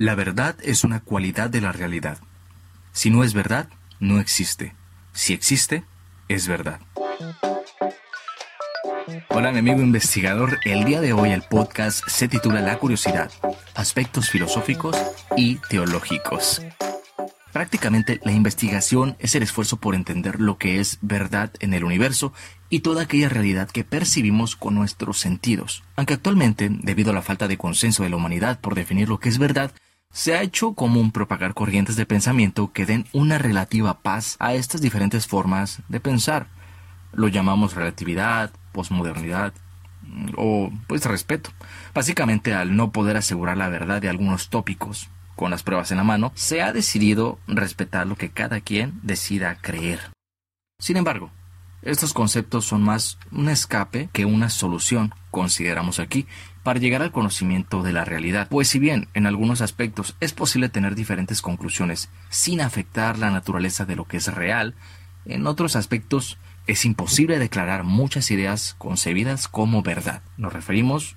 La verdad es una cualidad de la realidad. Si no es verdad, no existe. Si existe, es verdad. Hola mi amigo investigador, el día de hoy el podcast se titula La curiosidad, aspectos filosóficos y teológicos. Prácticamente la investigación es el esfuerzo por entender lo que es verdad en el universo y toda aquella realidad que percibimos con nuestros sentidos. Aunque actualmente, debido a la falta de consenso de la humanidad por definir lo que es verdad, se ha hecho común propagar corrientes de pensamiento que den una relativa paz a estas diferentes formas de pensar. Lo llamamos relatividad, posmodernidad o pues respeto. Básicamente al no poder asegurar la verdad de algunos tópicos con las pruebas en la mano, se ha decidido respetar lo que cada quien decida creer. Sin embargo, estos conceptos son más un escape que una solución, consideramos aquí, para llegar al conocimiento de la realidad. Pues si bien en algunos aspectos es posible tener diferentes conclusiones sin afectar la naturaleza de lo que es real, en otros aspectos es imposible declarar muchas ideas concebidas como verdad. Nos referimos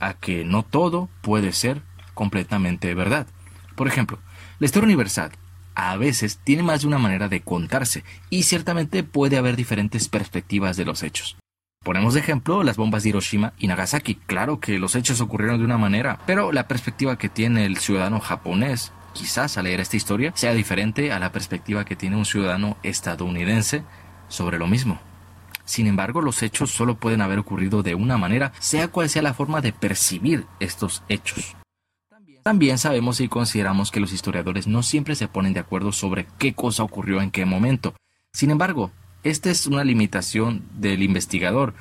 a que no todo puede ser completamente verdad. Por ejemplo, la historia universal a veces tiene más de una manera de contarse y ciertamente puede haber diferentes perspectivas de los hechos. Ponemos de ejemplo las bombas de Hiroshima y Nagasaki. Claro que los hechos ocurrieron de una manera, pero la perspectiva que tiene el ciudadano japonés, quizás al leer esta historia, sea diferente a la perspectiva que tiene un ciudadano estadounidense sobre lo mismo. Sin embargo, los hechos solo pueden haber ocurrido de una manera, sea cual sea la forma de percibir estos hechos. También sabemos y consideramos que los historiadores no siempre se ponen de acuerdo sobre qué cosa ocurrió en qué momento. Sin embargo, esta es una limitación del investigador.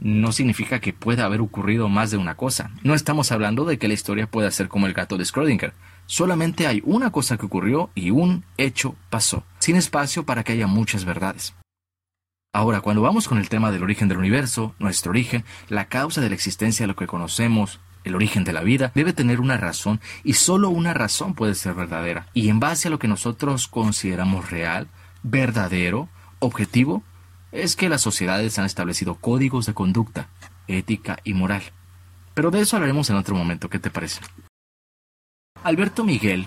No significa que pueda haber ocurrido más de una cosa. No estamos hablando de que la historia pueda ser como el gato de Schrödinger. Solamente hay una cosa que ocurrió y un hecho pasó, sin espacio para que haya muchas verdades. Ahora, cuando vamos con el tema del origen del universo, nuestro origen, la causa de la existencia de lo que conocemos, el origen de la vida, debe tener una razón y solo una razón puede ser verdadera. Y en base a lo que nosotros consideramos real, verdadero, objetivo, es que las sociedades han establecido códigos de conducta, ética y moral. Pero de eso hablaremos en otro momento, ¿qué te parece? Alberto Miguel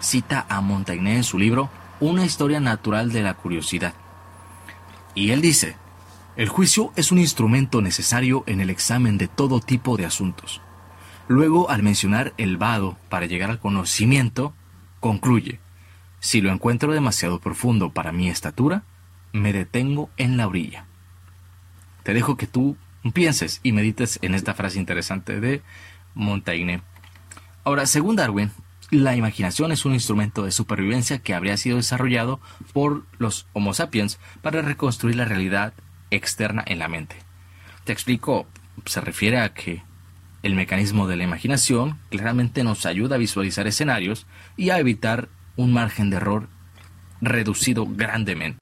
cita a Montaigne en su libro Una historia natural de la curiosidad. Y él dice, el juicio es un instrumento necesario en el examen de todo tipo de asuntos. Luego, al mencionar el vado para llegar al conocimiento, concluye, si lo encuentro demasiado profundo para mi estatura, me detengo en la orilla. Te dejo que tú pienses y medites en esta frase interesante de Montaigne. Ahora, según Darwin, la imaginación es un instrumento de supervivencia que habría sido desarrollado por los Homo sapiens para reconstruir la realidad externa en la mente. Te explico, se refiere a que el mecanismo de la imaginación claramente nos ayuda a visualizar escenarios y a evitar un margen de error reducido grandemente.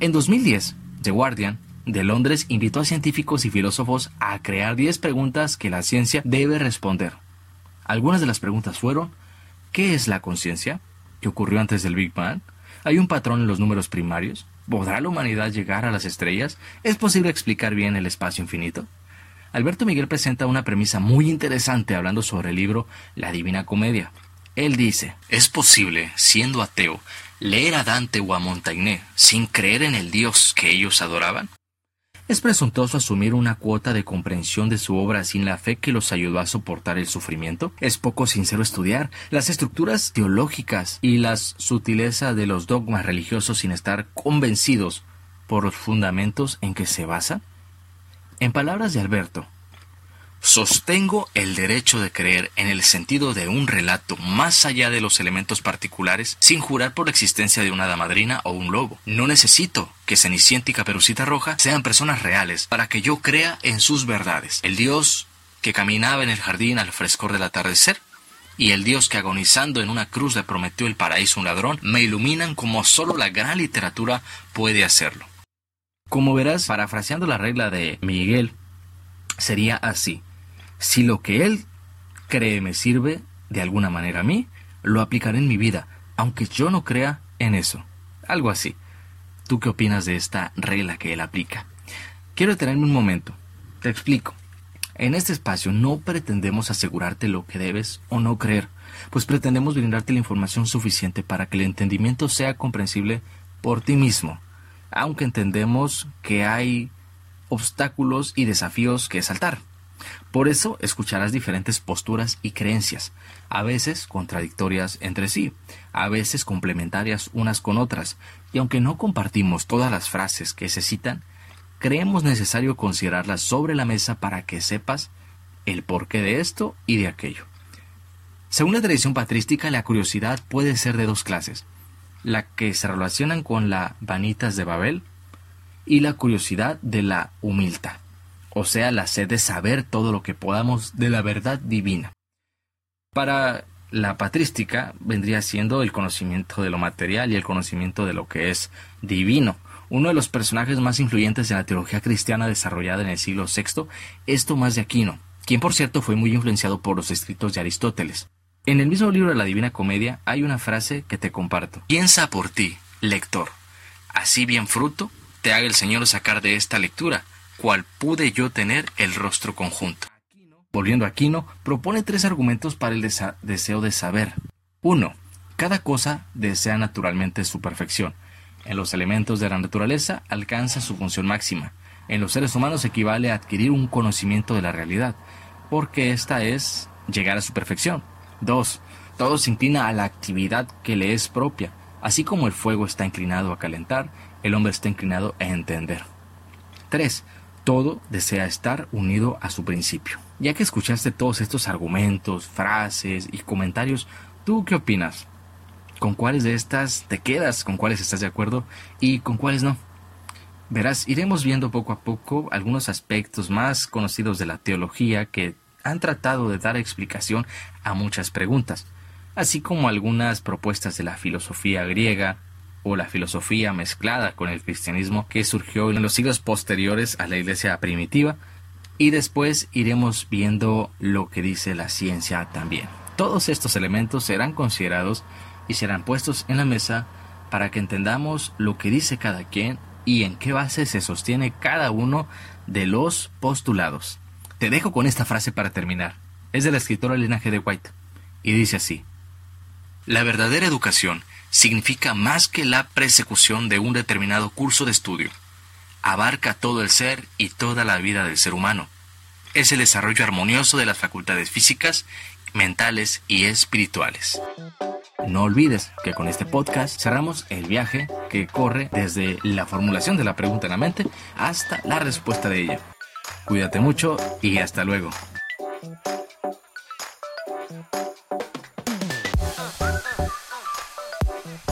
En 2010, The Guardian de Londres invitó a científicos y filósofos a crear 10 preguntas que la ciencia debe responder. Algunas de las preguntas fueron, ¿qué es la conciencia? ¿Qué ocurrió antes del Big Bang? ¿Hay un patrón en los números primarios? ¿Podrá la humanidad llegar a las estrellas? ¿Es posible explicar bien el espacio infinito? Alberto Miguel presenta una premisa muy interesante hablando sobre el libro La Divina Comedia. Él dice, ¿es posible, siendo ateo, leer a Dante o a Montaigne sin creer en el Dios que ellos adoraban? Es presuntuoso asumir una cuota de comprensión de su obra sin la fe que los ayudó a soportar el sufrimiento. Es poco sincero estudiar las estructuras teológicas y las sutilezas de los dogmas religiosos sin estar convencidos por los fundamentos en que se basa. En palabras de Alberto, sostengo el derecho de creer en el sentido de un relato más allá de los elementos particulares sin jurar por la existencia de una damadrina o un lobo. No necesito que Cenicienta y Caperucita Roja sean personas reales para que yo crea en sus verdades. El Dios que caminaba en el jardín al frescor del atardecer y el Dios que agonizando en una cruz le prometió el paraíso a un ladrón me iluminan como solo la gran literatura puede hacerlo. Como verás, parafraseando la regla de Miguel, sería así. Si lo que él cree me sirve de alguna manera a mí, lo aplicaré en mi vida, aunque yo no crea en eso. Algo así. ¿Tú qué opinas de esta regla que él aplica? Quiero detenerme un momento. Te explico. En este espacio no pretendemos asegurarte lo que debes o no creer, pues pretendemos brindarte la información suficiente para que el entendimiento sea comprensible por ti mismo, aunque entendemos que hay obstáculos y desafíos que saltar. Por eso escucharás diferentes posturas y creencias, a veces contradictorias entre sí, a veces complementarias unas con otras, y aunque no compartimos todas las frases que se citan, creemos necesario considerarlas sobre la mesa para que sepas el porqué de esto y de aquello. Según la tradición patrística, la curiosidad puede ser de dos clases, la que se relacionan con la vanitas de Babel y la curiosidad de la humilta o sea, la sed de saber todo lo que podamos de la verdad divina. Para la patrística vendría siendo el conocimiento de lo material y el conocimiento de lo que es divino. Uno de los personajes más influyentes en la teología cristiana desarrollada en el siglo VI es Tomás de Aquino, quien por cierto fue muy influenciado por los escritos de Aristóteles. En el mismo libro de la Divina Comedia hay una frase que te comparto. Piensa por ti, lector. Así bien fruto te haga el Señor sacar de esta lectura, cual pude yo tener el rostro conjunto. Volviendo a Aquino, propone tres argumentos para el deseo de saber. 1. Cada cosa desea naturalmente su perfección. En los elementos de la naturaleza alcanza su función máxima. En los seres humanos equivale a adquirir un conocimiento de la realidad, porque esta es llegar a su perfección. 2. Todo se inclina a la actividad que le es propia. Así como el fuego está inclinado a calentar, el hombre está inclinado a entender. 3 todo desea estar unido a su principio. Ya que escuchaste todos estos argumentos, frases y comentarios, ¿tú qué opinas? ¿Con cuáles de estas te quedas? ¿Con cuáles estás de acuerdo? ¿Y con cuáles no? Verás, iremos viendo poco a poco algunos aspectos más conocidos de la teología que han tratado de dar explicación a muchas preguntas, así como algunas propuestas de la filosofía griega, o la filosofía mezclada con el cristianismo que surgió en los siglos posteriores a la iglesia primitiva y después iremos viendo lo que dice la ciencia también. Todos estos elementos serán considerados y serán puestos en la mesa para que entendamos lo que dice cada quien y en qué base se sostiene cada uno de los postulados. Te dejo con esta frase para terminar. Es de la escritora G. de White y dice así: La verdadera educación significa más que la persecución de un determinado curso de estudio. Abarca todo el ser y toda la vida del ser humano. Es el desarrollo armonioso de las facultades físicas, mentales y espirituales. No olvides que con este podcast cerramos el viaje que corre desde la formulación de la pregunta en la mente hasta la respuesta de ella. Cuídate mucho y hasta luego.